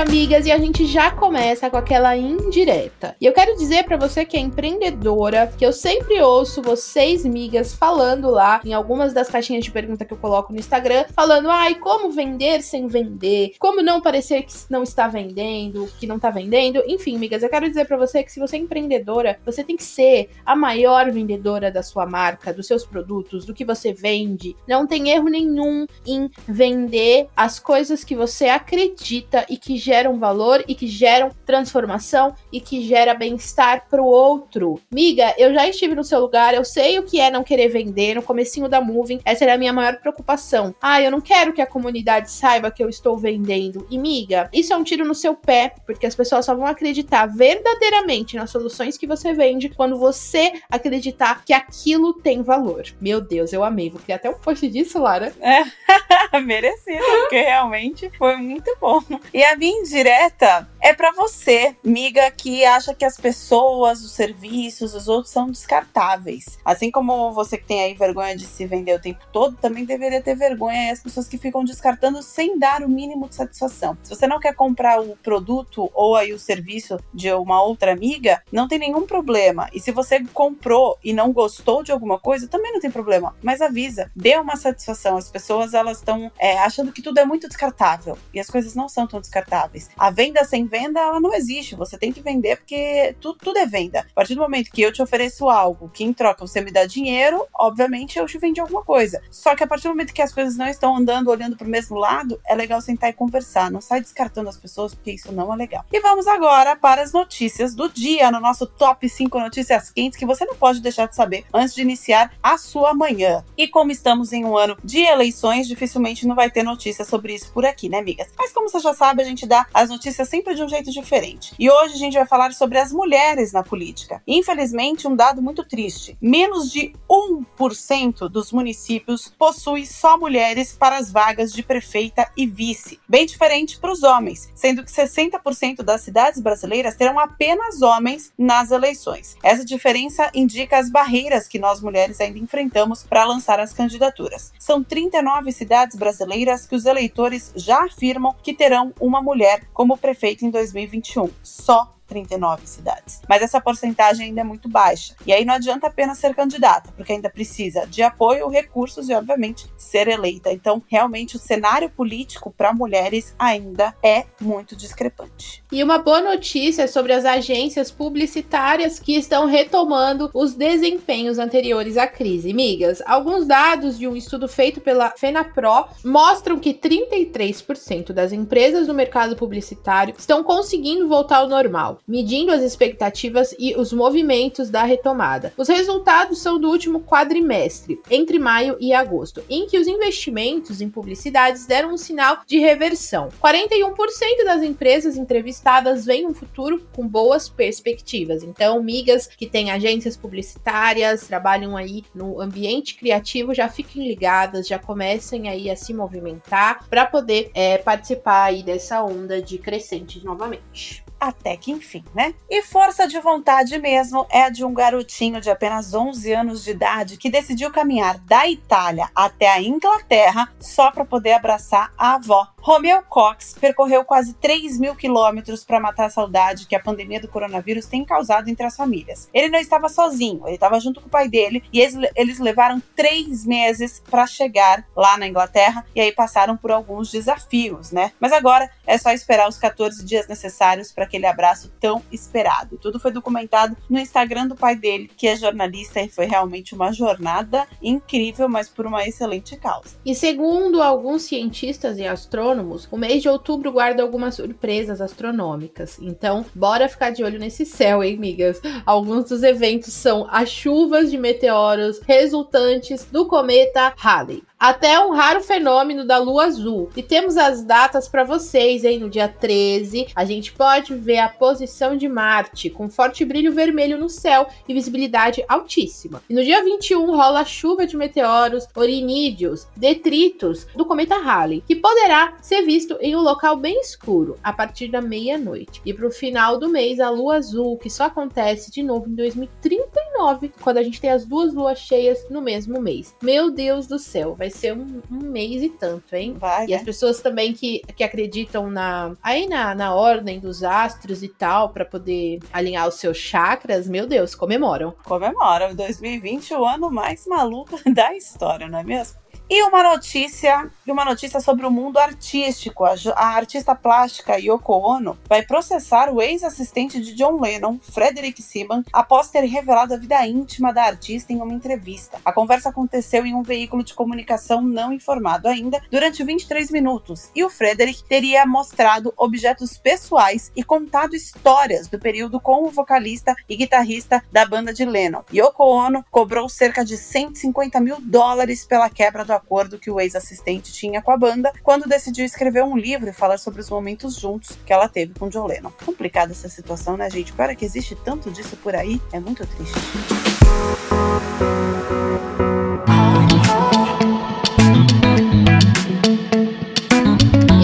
Amigas, e a gente já começa com aquela indireta. E eu quero dizer para você que é empreendedora, que eu sempre ouço vocês, migas, falando lá em algumas das caixinhas de pergunta que eu coloco no Instagram, falando: "Ai, como vender sem vender? Como não parecer que não está vendendo, que não está vendendo?". Enfim, migas, eu quero dizer para você que se você é empreendedora, você tem que ser a maior vendedora da sua marca, dos seus produtos, do que você vende. Não tem erro nenhum em vender as coisas que você acredita e que geram valor e que geram transformação e que gera bem-estar para o outro. Miga, eu já estive no seu lugar, eu sei o que é não querer vender no comecinho da Moving, essa era a minha maior preocupação. Ah, eu não quero que a comunidade saiba que eu estou vendendo. E miga, isso é um tiro no seu pé, porque as pessoas só vão acreditar verdadeiramente nas soluções que você vende quando você acreditar que aquilo tem valor. Meu Deus, eu amei. Vou criar até um post disso, Lara. É, merecido, porque realmente foi muito muito bom. E a minha indireta é para você, miga, que acha que as pessoas, os serviços, os outros são descartáveis. Assim como você que tem aí vergonha de se vender o tempo todo, também deveria ter vergonha as pessoas que ficam descartando sem dar o mínimo de satisfação. Se você não quer comprar o produto ou aí o serviço de uma outra amiga, não tem nenhum problema. E se você comprou e não gostou de alguma coisa, também não tem problema. Mas avisa, dê uma satisfação. As pessoas elas estão é, achando que tudo é muito descartável e as coisas não são tão descartáveis. A venda sem venda, ela não existe. Você tem que vender porque tudo, tudo é venda. A partir do momento que eu te ofereço algo que em troca você me dá dinheiro, obviamente eu te vendi alguma coisa. Só que a partir do momento que as coisas não estão andando olhando para o mesmo lado, é legal sentar e conversar. Não sai descartando as pessoas porque isso não é legal. E vamos agora para as notícias do dia, no nosso top 5 notícias quentes que você não pode deixar de saber antes de iniciar a sua manhã. E como estamos em um ano de eleições, dificilmente não vai ter notícia sobre isso por aqui, né, amigas? Mas mas como você já sabe, a gente dá as notícias sempre de um jeito diferente. E hoje a gente vai falar sobre as mulheres na política. Infelizmente, um dado muito triste: menos de 1% dos municípios possui só mulheres para as vagas de prefeita e vice. Bem diferente para os homens, sendo que 60% das cidades brasileiras terão apenas homens nas eleições. Essa diferença indica as barreiras que nós mulheres ainda enfrentamos para lançar as candidaturas. São 39 cidades brasileiras que os eleitores já afirmam que terão uma mulher como prefeita em 2021. Só 39 cidades. Mas essa porcentagem ainda é muito baixa. E aí não adianta apenas ser candidata, porque ainda precisa de apoio, recursos e, obviamente, ser eleita. Então, realmente, o cenário político para mulheres ainda é muito discrepante. E uma boa notícia sobre as agências publicitárias que estão retomando os desempenhos anteriores à crise. Migas, alguns dados de um estudo feito pela FenaPro mostram que 33% das empresas do mercado publicitário estão conseguindo voltar ao normal medindo as expectativas e os movimentos da retomada. Os resultados são do último quadrimestre, entre maio e agosto, em que os investimentos em publicidades deram um sinal de reversão. 41% das empresas entrevistadas veem um futuro com boas perspectivas. Então, migas que têm agências publicitárias, trabalham aí no ambiente criativo, já fiquem ligadas, já comecem aí a se movimentar para poder é, participar aí dessa onda de crescentes novamente até que enfim, né? E força de vontade mesmo é de um garotinho de apenas 11 anos de idade que decidiu caminhar da Itália até a Inglaterra só para poder abraçar a avó. Romeo Cox percorreu quase 3 mil quilômetros para matar a saudade que a pandemia do coronavírus tem causado entre as famílias. Ele não estava sozinho, ele estava junto com o pai dele e eles, eles levaram três meses para chegar lá na Inglaterra e aí passaram por alguns desafios, né? Mas agora é só esperar os 14 dias necessários para aquele abraço tão esperado. Tudo foi documentado no Instagram do pai dele, que é jornalista, e foi realmente uma jornada incrível, mas por uma excelente causa. E segundo alguns cientistas e astrônomos, o mês de outubro guarda algumas surpresas astronômicas. Então, bora ficar de olho nesse céu, hein, migas? Alguns dos eventos são as chuvas de meteoros resultantes do cometa Halley. Até um raro fenômeno da lua azul. E temos as datas para vocês, hein? No dia 13, a gente pode ver a posição de Marte com forte brilho vermelho no céu e visibilidade altíssima. E no dia 21 rola chuva de meteoros, orinídeos, detritos do cometa Halley, que poderá ser visto em um local bem escuro a partir da meia-noite. E para o final do mês, a lua azul, que só acontece de novo em 2039, quando a gente tem as duas luas cheias no mesmo mês. Meu Deus do céu, vai ser um, um mês e tanto, hein? Vai, e né? as pessoas também que, que acreditam na aí na, na ordem dos astros e tal, para poder alinhar os seus chakras, meu Deus, comemoram. Comemoram 2020, o ano mais maluco da história, não é mesmo? E uma notícia, uma notícia sobre o mundo artístico. A, a, artista plástica Yoko Ono vai processar o ex-assistente de John Lennon, Frederick Seaman, após ter revelado a vida íntima da artista em uma entrevista. A conversa aconteceu em um veículo de comunicação não informado ainda durante 23 minutos, e o Frederick teria mostrado objetos pessoais e contado histórias do período com o vocalista e guitarrista da banda de Lennon. Yoko Ono cobrou cerca de 150 mil dólares pela quebra do acordo que o ex-assistente tinha com a banda quando decidiu escrever um livro e falar sobre os momentos juntos que ela teve com John Lennon. Complicada essa situação, né, gente? Para que existe tanto disso por aí, é muito triste.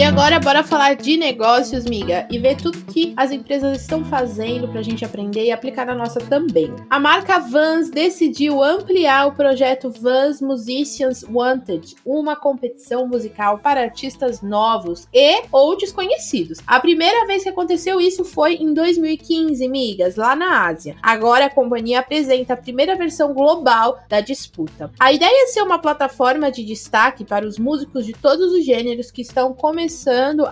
Agora bora falar de negócios, miga, e ver tudo que as empresas estão fazendo pra gente aprender e aplicar na nossa também. A marca Vans decidiu ampliar o projeto Vans Musicians Wanted, uma competição musical para artistas novos e ou desconhecidos. A primeira vez que aconteceu isso foi em 2015, migas, lá na Ásia. Agora a companhia apresenta a primeira versão global da disputa. A ideia é ser uma plataforma de destaque para os músicos de todos os gêneros que estão começando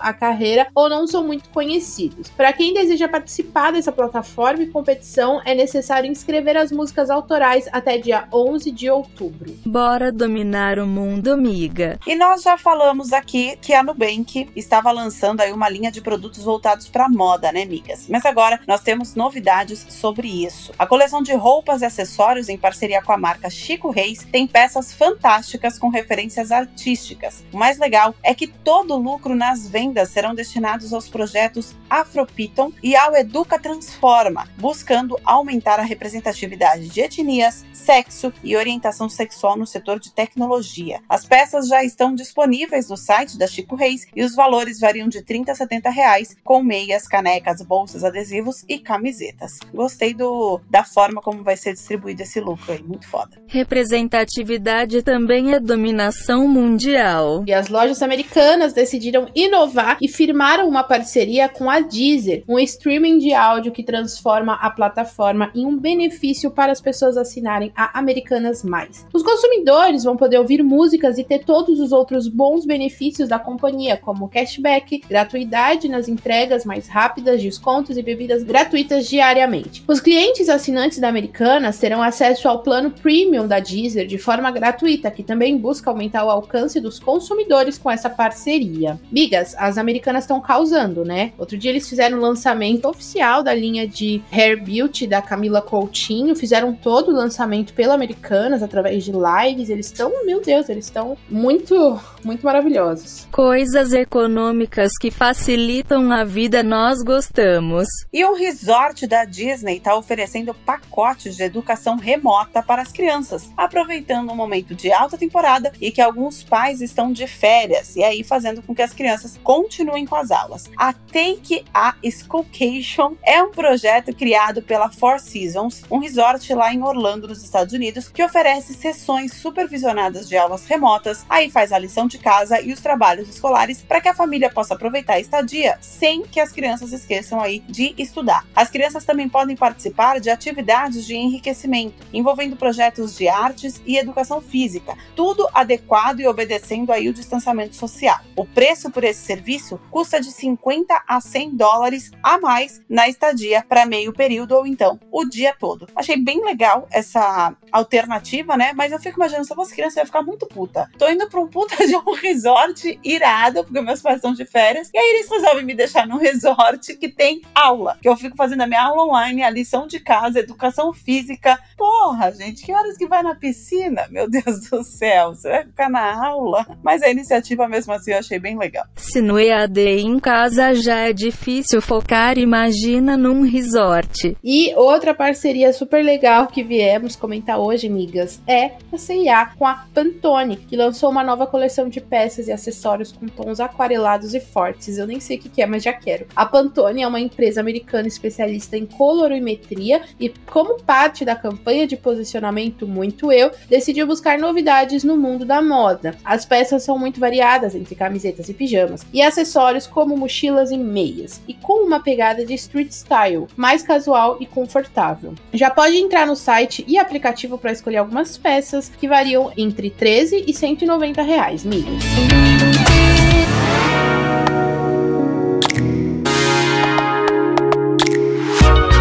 a carreira ou não são muito conhecidos. Para quem deseja participar dessa plataforma e competição, é necessário inscrever as músicas autorais até dia 11 de outubro. Bora dominar o mundo, amiga. E nós já falamos aqui que a Nubank estava lançando aí uma linha de produtos voltados para moda, né, amigas? Mas agora nós temos novidades sobre isso. A coleção de roupas e acessórios em parceria com a marca Chico Reis tem peças fantásticas com referências artísticas. O mais legal é que todo o lucro nas vendas serão destinados aos projetos Afropiton e ao Educa Transforma, buscando aumentar a representatividade de etnias, sexo e orientação sexual no setor de tecnologia. As peças já estão disponíveis no site da Chico Reis e os valores variam de 30 a 70 reais, com meias, canecas, bolsas, adesivos e camisetas. Gostei do, da forma como vai ser distribuído esse lucro aí, muito foda. Representatividade também é dominação mundial. E as lojas americanas decidiram inovar e firmaram uma parceria com a Deezer, um streaming de áudio que transforma a plataforma em um benefício para as pessoas assinarem a Americanas Mais. Os consumidores vão poder ouvir músicas e ter todos os outros bons benefícios da companhia, como cashback, gratuidade nas entregas mais rápidas, descontos e bebidas gratuitas diariamente. Os clientes assinantes da Americanas terão acesso ao plano premium da Deezer de forma gratuita, que também busca aumentar o alcance dos consumidores com essa parceria. Migas, as americanas estão causando, né? Outro dia eles fizeram o lançamento oficial da linha de Hair Beauty da Camila Coutinho, fizeram todo o lançamento pela Americanas através de lives. Eles estão, meu Deus, eles estão muito, muito maravilhosos. Coisas econômicas que facilitam a vida nós gostamos. E o resort da Disney está oferecendo pacotes de educação remota para as crianças, aproveitando um momento de alta temporada e que alguns pais estão de férias, e aí fazendo com que as crianças continuem com as aulas. A Take a Schoolcation é um projeto criado pela Four Seasons, um resort lá em Orlando, nos Estados Unidos, que oferece sessões supervisionadas de aulas remotas, aí faz a lição de casa e os trabalhos escolares para que a família possa aproveitar a estadia sem que as crianças esqueçam aí de estudar. As crianças também podem participar de atividades de enriquecimento, envolvendo projetos de artes e educação física, tudo adequado e obedecendo aí o distanciamento social. O preço por esse serviço custa de 50 a 100 dólares a mais na estadia para meio período ou então o dia todo. Achei bem legal essa alternativa, né? Mas eu fico imaginando, se eu fosse criança, eu ia ficar muito puta. Tô indo pra um puta de um resort irado, porque meus pais estão de férias, e aí eles resolvem me deixar num resort que tem aula, que eu fico fazendo a minha aula online, a lição de casa, educação física. Porra, gente, que horas que vai na piscina? Meu Deus do céu, você vai ficar na aula? Mas a iniciativa mesmo assim eu achei bem legal. Se no EAD em casa já é difícil focar, imagina num resort. E outra parceria super legal que viemos comentar hoje, amigas, é a CIA com a Pantone, que lançou uma nova coleção de peças e acessórios com tons aquarelados e fortes. Eu nem sei o que é, mas já quero. A Pantone é uma empresa americana especialista em colorimetria e, como parte da campanha de posicionamento Muito Eu, decidiu buscar novidades no mundo da moda. As peças são muito variadas entre camisetas e pijamas, e acessórios como mochilas e meias, e com uma pegada de street style, mais casual e confortável. Já pode entrar no site e aplicativo para escolher algumas peças que variam entre 13 e 190 reais, migas.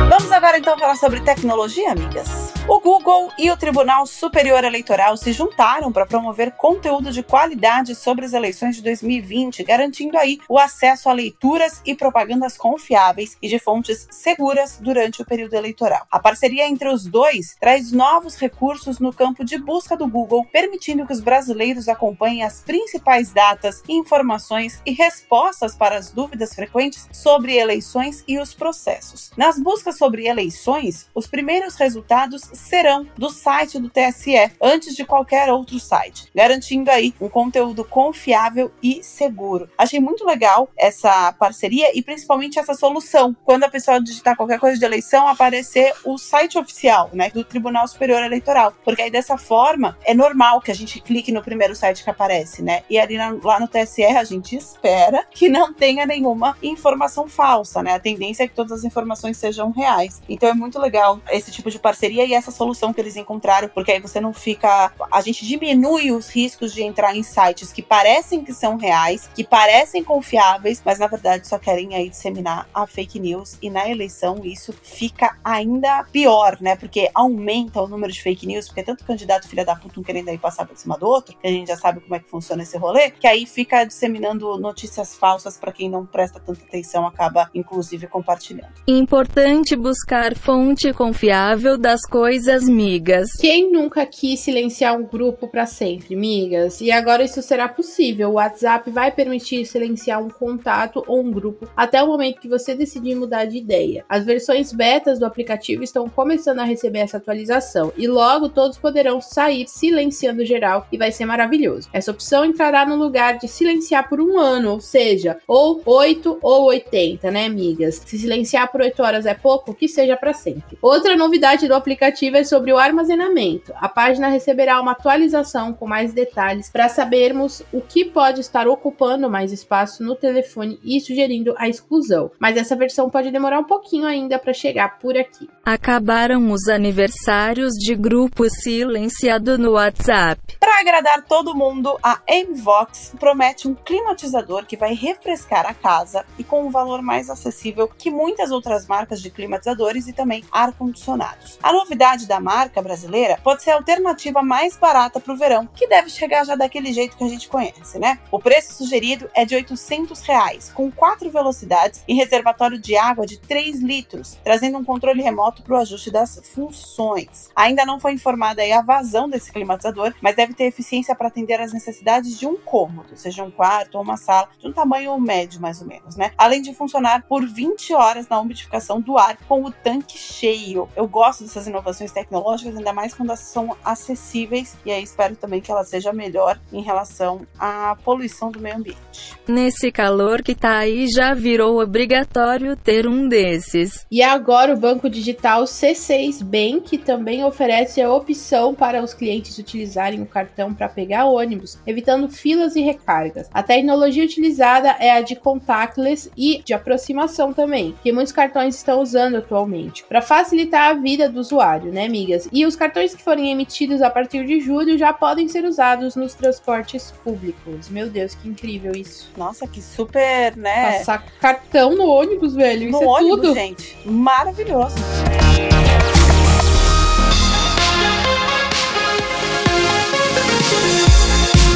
Vamos agora então falar sobre tecnologia, amigas. O Google e o Tribunal Superior Eleitoral se juntaram para promover conteúdo de qualidade sobre as eleições de 2020, garantindo aí o acesso a leituras e propagandas confiáveis e de fontes seguras durante o período eleitoral. A parceria entre os dois traz novos recursos no campo de busca do Google, permitindo que os brasileiros acompanhem as principais datas, informações e respostas para as dúvidas frequentes sobre eleições e os processos. Nas buscas sobre eleições, os primeiros resultados serão do site do TSE antes de qualquer outro site, garantindo aí um conteúdo confiável e seguro. Achei muito legal essa parceria e principalmente essa solução. Quando a pessoa digitar qualquer coisa de eleição, aparecer o site oficial, né, do Tribunal Superior Eleitoral, porque aí dessa forma é normal que a gente clique no primeiro site que aparece, né? E ali na, lá no TSE a gente espera que não tenha nenhuma informação falsa, né? A tendência é que todas as informações sejam reais. Então é muito legal esse tipo de parceria e essa solução que eles encontraram, porque aí você não fica. A gente diminui os riscos de entrar em sites que parecem que são reais, que parecem confiáveis, mas na verdade só querem aí disseminar a fake news. E na eleição isso fica ainda pior, né? Porque aumenta o número de fake news, porque tanto candidato filha da puta um querendo aí passar por cima do outro, que a gente já sabe como é que funciona esse rolê, que aí fica disseminando notícias falsas para quem não presta tanta atenção, acaba inclusive compartilhando. Importante buscar fonte confiável das coisas migas. Quem nunca quis silenciar um grupo para sempre, migas? E agora isso será possível. O WhatsApp vai permitir silenciar um contato ou um grupo até o momento que você decidir mudar de ideia. As versões betas do aplicativo estão começando a receber essa atualização e logo todos poderão sair silenciando geral e vai ser maravilhoso. Essa opção entrará no lugar de silenciar por um ano, ou seja, ou 8 ou 80, né, migas? Se silenciar por 8 horas é pouco, que seja para sempre. Outra novidade do aplicativo é sobre o armazenamento. A página receberá uma atualização com mais detalhes para sabermos o que pode estar ocupando mais espaço no telefone e sugerindo a exclusão. Mas essa versão pode demorar um pouquinho ainda para chegar por aqui. Acabaram os aniversários de grupo silenciado no WhatsApp. Para agradar todo mundo, a Mvox promete um climatizador que vai refrescar a casa e com um valor mais acessível que muitas outras marcas de climatizadores e também ar-condicionados. A novidade da marca brasileira pode ser a alternativa mais barata para o verão, que deve chegar já daquele jeito que a gente conhece, né? O preço sugerido é de 800 reais, com quatro velocidades e reservatório de água de 3 litros, trazendo um controle remoto para o ajuste das funções. Ainda não foi informada a vazão desse climatizador, mas deve ter eficiência para atender às necessidades de um cômodo, seja um quarto ou uma sala, de um tamanho médio mais ou menos, né? Além de funcionar por 20 horas na umidificação do ar com o tanque cheio. Eu gosto dessas inovações tecnológicas, ainda mais quando elas são acessíveis, e aí espero também que ela seja melhor em relação à poluição do meio ambiente. Nesse calor que tá aí, já virou obrigatório ter um desses. E agora o banco digital C6 Bank também oferece a opção para os clientes utilizarem o cartão para pegar ônibus, evitando filas e recargas. A tecnologia utilizada é a de contactless e de aproximação também, que muitos cartões estão usando atualmente, para facilitar a vida do usuário, né, amigas? E os cartões que forem emitidos a partir de julho já podem ser usados nos transportes públicos. Meu Deus, que incrível isso. Nossa, que super, né? Passar cartão no ônibus, velho. no isso é ônibus, tudo. gente. Maravilhoso.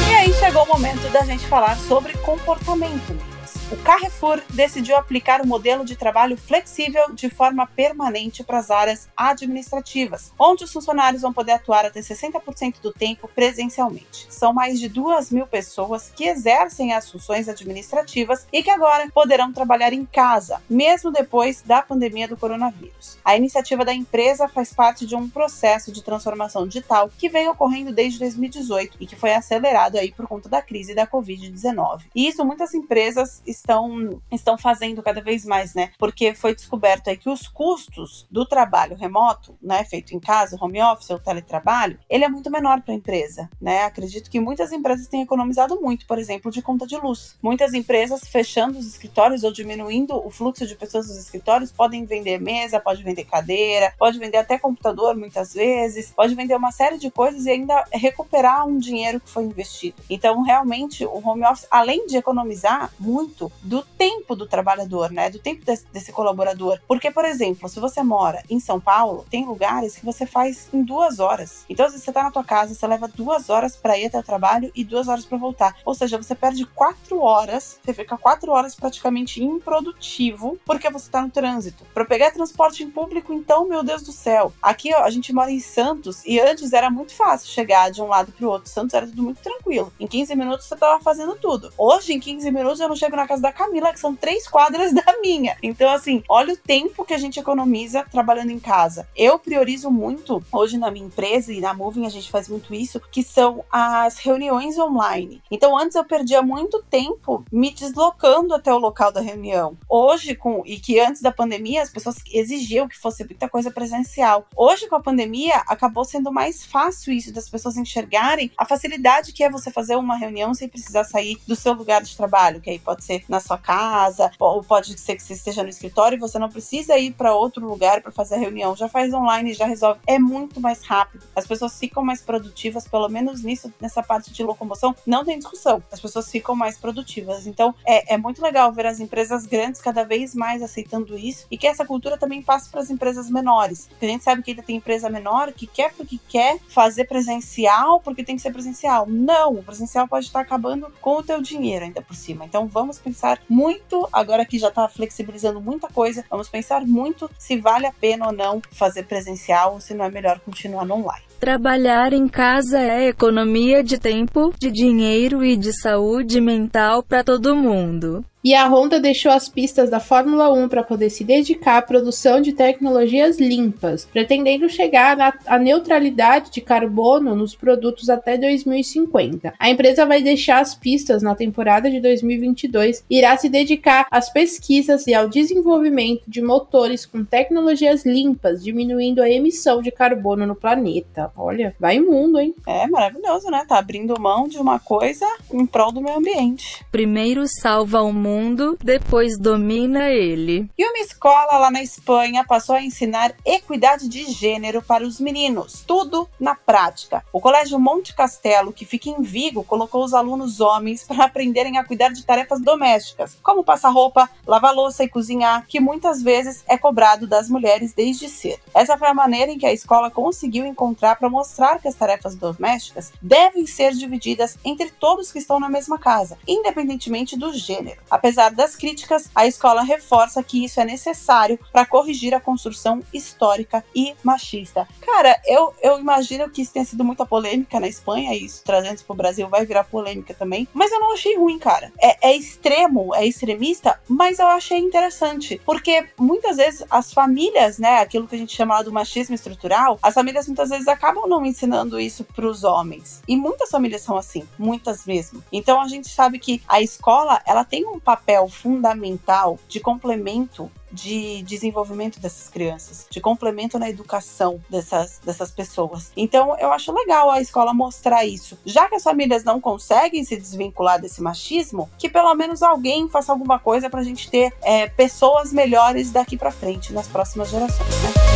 E aí chegou o momento da gente falar sobre comportamento. O Carrefour decidiu aplicar o modelo de trabalho flexível de forma permanente para as áreas administrativas, onde os funcionários vão poder atuar até 60% do tempo presencialmente. São mais de 2 mil pessoas que exercem as funções administrativas e que agora poderão trabalhar em casa, mesmo depois da pandemia do coronavírus. A iniciativa da empresa faz parte de um processo de transformação digital que vem ocorrendo desde 2018 e que foi acelerado aí por conta da crise da Covid-19. E isso muitas empresas estão, estão fazendo cada vez mais, né? Porque foi descoberto aí que os custos do trabalho remoto, né, feito em casa, home office ou teletrabalho, ele é muito menor para a empresa, né? Acredito que muitas empresas têm economizado muito, por exemplo, de conta de luz. Muitas empresas fechando os escritórios ou diminuindo o fluxo de pessoas nos escritórios podem vender mesa, pode vender cadeira, pode vender até computador muitas vezes, pode vender uma série de coisas e ainda recuperar um dinheiro que foi investido. Então, realmente, o home office, além de economizar muito do tempo do trabalhador, né, do tempo desse, desse colaborador, porque, por exemplo, se você mora em São Paulo, tem lugares que você faz em duas horas. Então, se você tá na tua casa, você leva duas horas para ir até o trabalho e duas horas para voltar. Ou seja, você perde quatro horas, você fica quatro horas praticamente improdutivo porque você tá no trânsito. Para pegar transporte em público, então, meu Deus do céu. Aqui, ó, a gente mora em Santos e antes era muito fácil chegar de um lado pro outro. Santos era tudo muito tranquilo. Em 15 minutos você tava fazendo tudo. Hoje, em 15 minutos, eu não chego na casa da Camila, que são três quadras da minha. Então, assim, olha o tempo que a gente economiza trabalhando em casa. Eu priorizo muito, hoje na minha empresa e na Moving a gente faz muito isso, que são as reuniões online. Então, antes eu perdia muito tempo me deslocando até o local da reunião. Hoje, com e que antes da pandemia as pessoas exigiam que fosse muita coisa presencial. Hoje, com a pandemia, acabou sendo mais fácil isso das pessoas enxergarem a facilidade que é você fazer uma reunião sem precisar sair do seu lugar de trabalho, que aí pode ser na sua casa, ou pode ser que você esteja no escritório e você não precisa ir para outro lugar para fazer a reunião. Já faz online, já resolve. É muito mais rápido. As pessoas ficam mais produtivas, pelo menos nisso, nessa parte de locomoção, não tem discussão. As pessoas ficam mais produtivas. Então, é, é muito legal ver as empresas grandes cada vez mais aceitando isso e que essa cultura também passe para as empresas menores. Porque a gente sabe que ainda tem empresa menor que quer porque quer fazer presencial porque tem que ser presencial. Não, o presencial pode estar acabando com o teu dinheiro ainda por cima. Então, vamos pensar muito, agora que já está flexibilizando muita coisa, vamos pensar muito se vale a pena ou não fazer presencial ou se não é melhor continuar no online. Trabalhar em casa é economia de tempo, de dinheiro e de saúde mental para todo mundo. E a Honda deixou as pistas da Fórmula 1 para poder se dedicar à produção de tecnologias limpas, pretendendo chegar à neutralidade de carbono nos produtos até 2050. A empresa vai deixar as pistas na temporada de 2022 e irá se dedicar às pesquisas e ao desenvolvimento de motores com tecnologias limpas, diminuindo a emissão de carbono no planeta. Olha, vai mundo, hein? É maravilhoso, né? Tá abrindo mão de uma coisa em prol do meio ambiente. Primeiro salva o mundo, depois domina ele. E uma escola lá na Espanha passou a ensinar equidade de gênero para os meninos, tudo na prática. O Colégio Monte Castelo, que fica em Vigo, colocou os alunos homens para aprenderem a cuidar de tarefas domésticas, como passar roupa, lavar louça e cozinhar, que muitas vezes é cobrado das mulheres desde cedo. Essa foi a maneira em que a escola conseguiu encontrar para mostrar que as tarefas domésticas devem ser divididas entre todos que estão na mesma casa, independentemente do gênero. Apesar das críticas, a escola reforça que isso é necessário para corrigir a construção histórica e machista. Cara, eu, eu imagino que isso tenha sido muita polêmica na Espanha, e isso trazendo isso pro Brasil vai virar polêmica também, mas eu não achei ruim, cara. É, é extremo, é extremista, mas eu achei interessante, porque muitas vezes as famílias, né, aquilo que a gente chama do machismo estrutural, as famílias muitas vezes acabam não ensinando isso para os homens. E muitas famílias são assim, muitas mesmo. Então a gente sabe que a escola, ela tem um papel fundamental de complemento de desenvolvimento dessas crianças, de complemento na educação dessas, dessas pessoas. Então, eu acho legal a escola mostrar isso. Já que as famílias não conseguem se desvincular desse machismo, que pelo menos alguém faça alguma coisa para a gente ter é, pessoas melhores daqui para frente, nas próximas gerações. Né?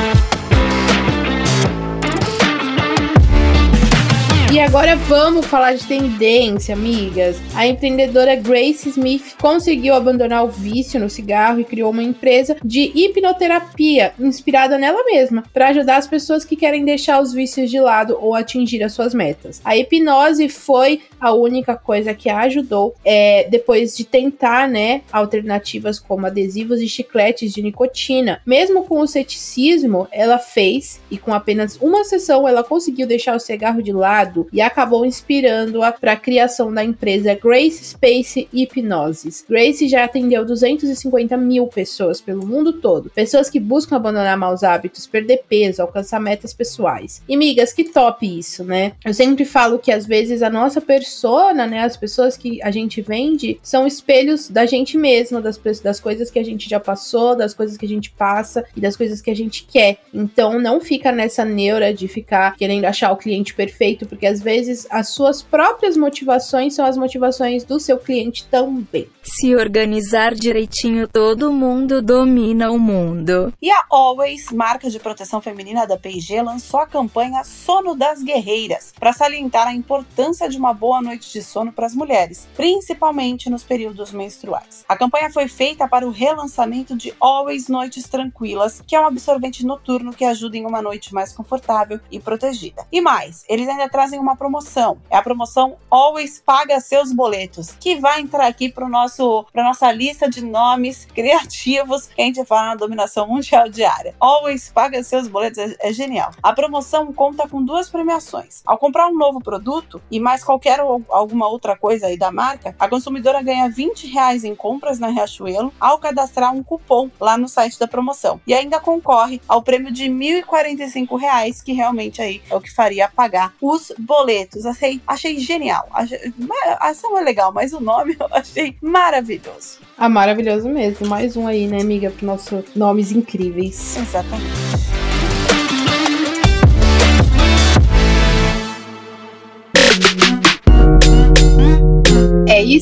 Bye. E agora vamos falar de tendência, amigas. A empreendedora Grace Smith conseguiu abandonar o vício no cigarro e criou uma empresa de hipnoterapia inspirada nela mesma, para ajudar as pessoas que querem deixar os vícios de lado ou atingir as suas metas. A hipnose foi a única coisa que a ajudou é, depois de tentar, né, alternativas como adesivos e chicletes de nicotina. Mesmo com o ceticismo, ela fez e com apenas uma sessão ela conseguiu deixar o cigarro de lado e acabou inspirando-a para a criação da empresa Grace Space Hipnosis. Grace já atendeu 250 mil pessoas pelo mundo todo, pessoas que buscam abandonar maus hábitos, perder peso, alcançar metas pessoais. E migas, que top isso, né? Eu sempre falo que às vezes a nossa persona, né, as pessoas que a gente vende, são espelhos da gente mesma, das, das coisas que a gente já passou, das coisas que a gente passa e das coisas que a gente quer. Então não fica nessa neura de ficar querendo achar o cliente perfeito, porque às vezes as suas próprias motivações são as motivações do seu cliente também. Se organizar direitinho, todo mundo domina o mundo. E a Always, marca de proteção feminina da P&G, lançou a campanha Sono das Guerreiras, para salientar a importância de uma boa noite de sono para as mulheres, principalmente nos períodos menstruais. A campanha foi feita para o relançamento de Always Noites Tranquilas, que é um absorvente noturno que ajuda em uma noite mais confortável e protegida. E mais, eles ainda trazem uma promoção. É a promoção Always Paga Seus Boletos, que vai entrar aqui para nosso para nossa lista de nomes criativos que a gente fala na dominação mundial diária. Always Paga Seus Boletos é, é genial. A promoção conta com duas premiações. Ao comprar um novo produto e mais qualquer ou alguma outra coisa aí da marca, a consumidora ganha 20 reais em compras na Riachuelo ao cadastrar um cupom lá no site da promoção. E ainda concorre ao prêmio de 1.045 reais, que realmente aí é o que faria pagar os boletos. Achei, achei genial. Achei, a ação é legal, mas o nome eu achei maravilhoso. Ah, maravilhoso mesmo. Mais um aí, né, amiga, para nossos nomes incríveis. Exatamente.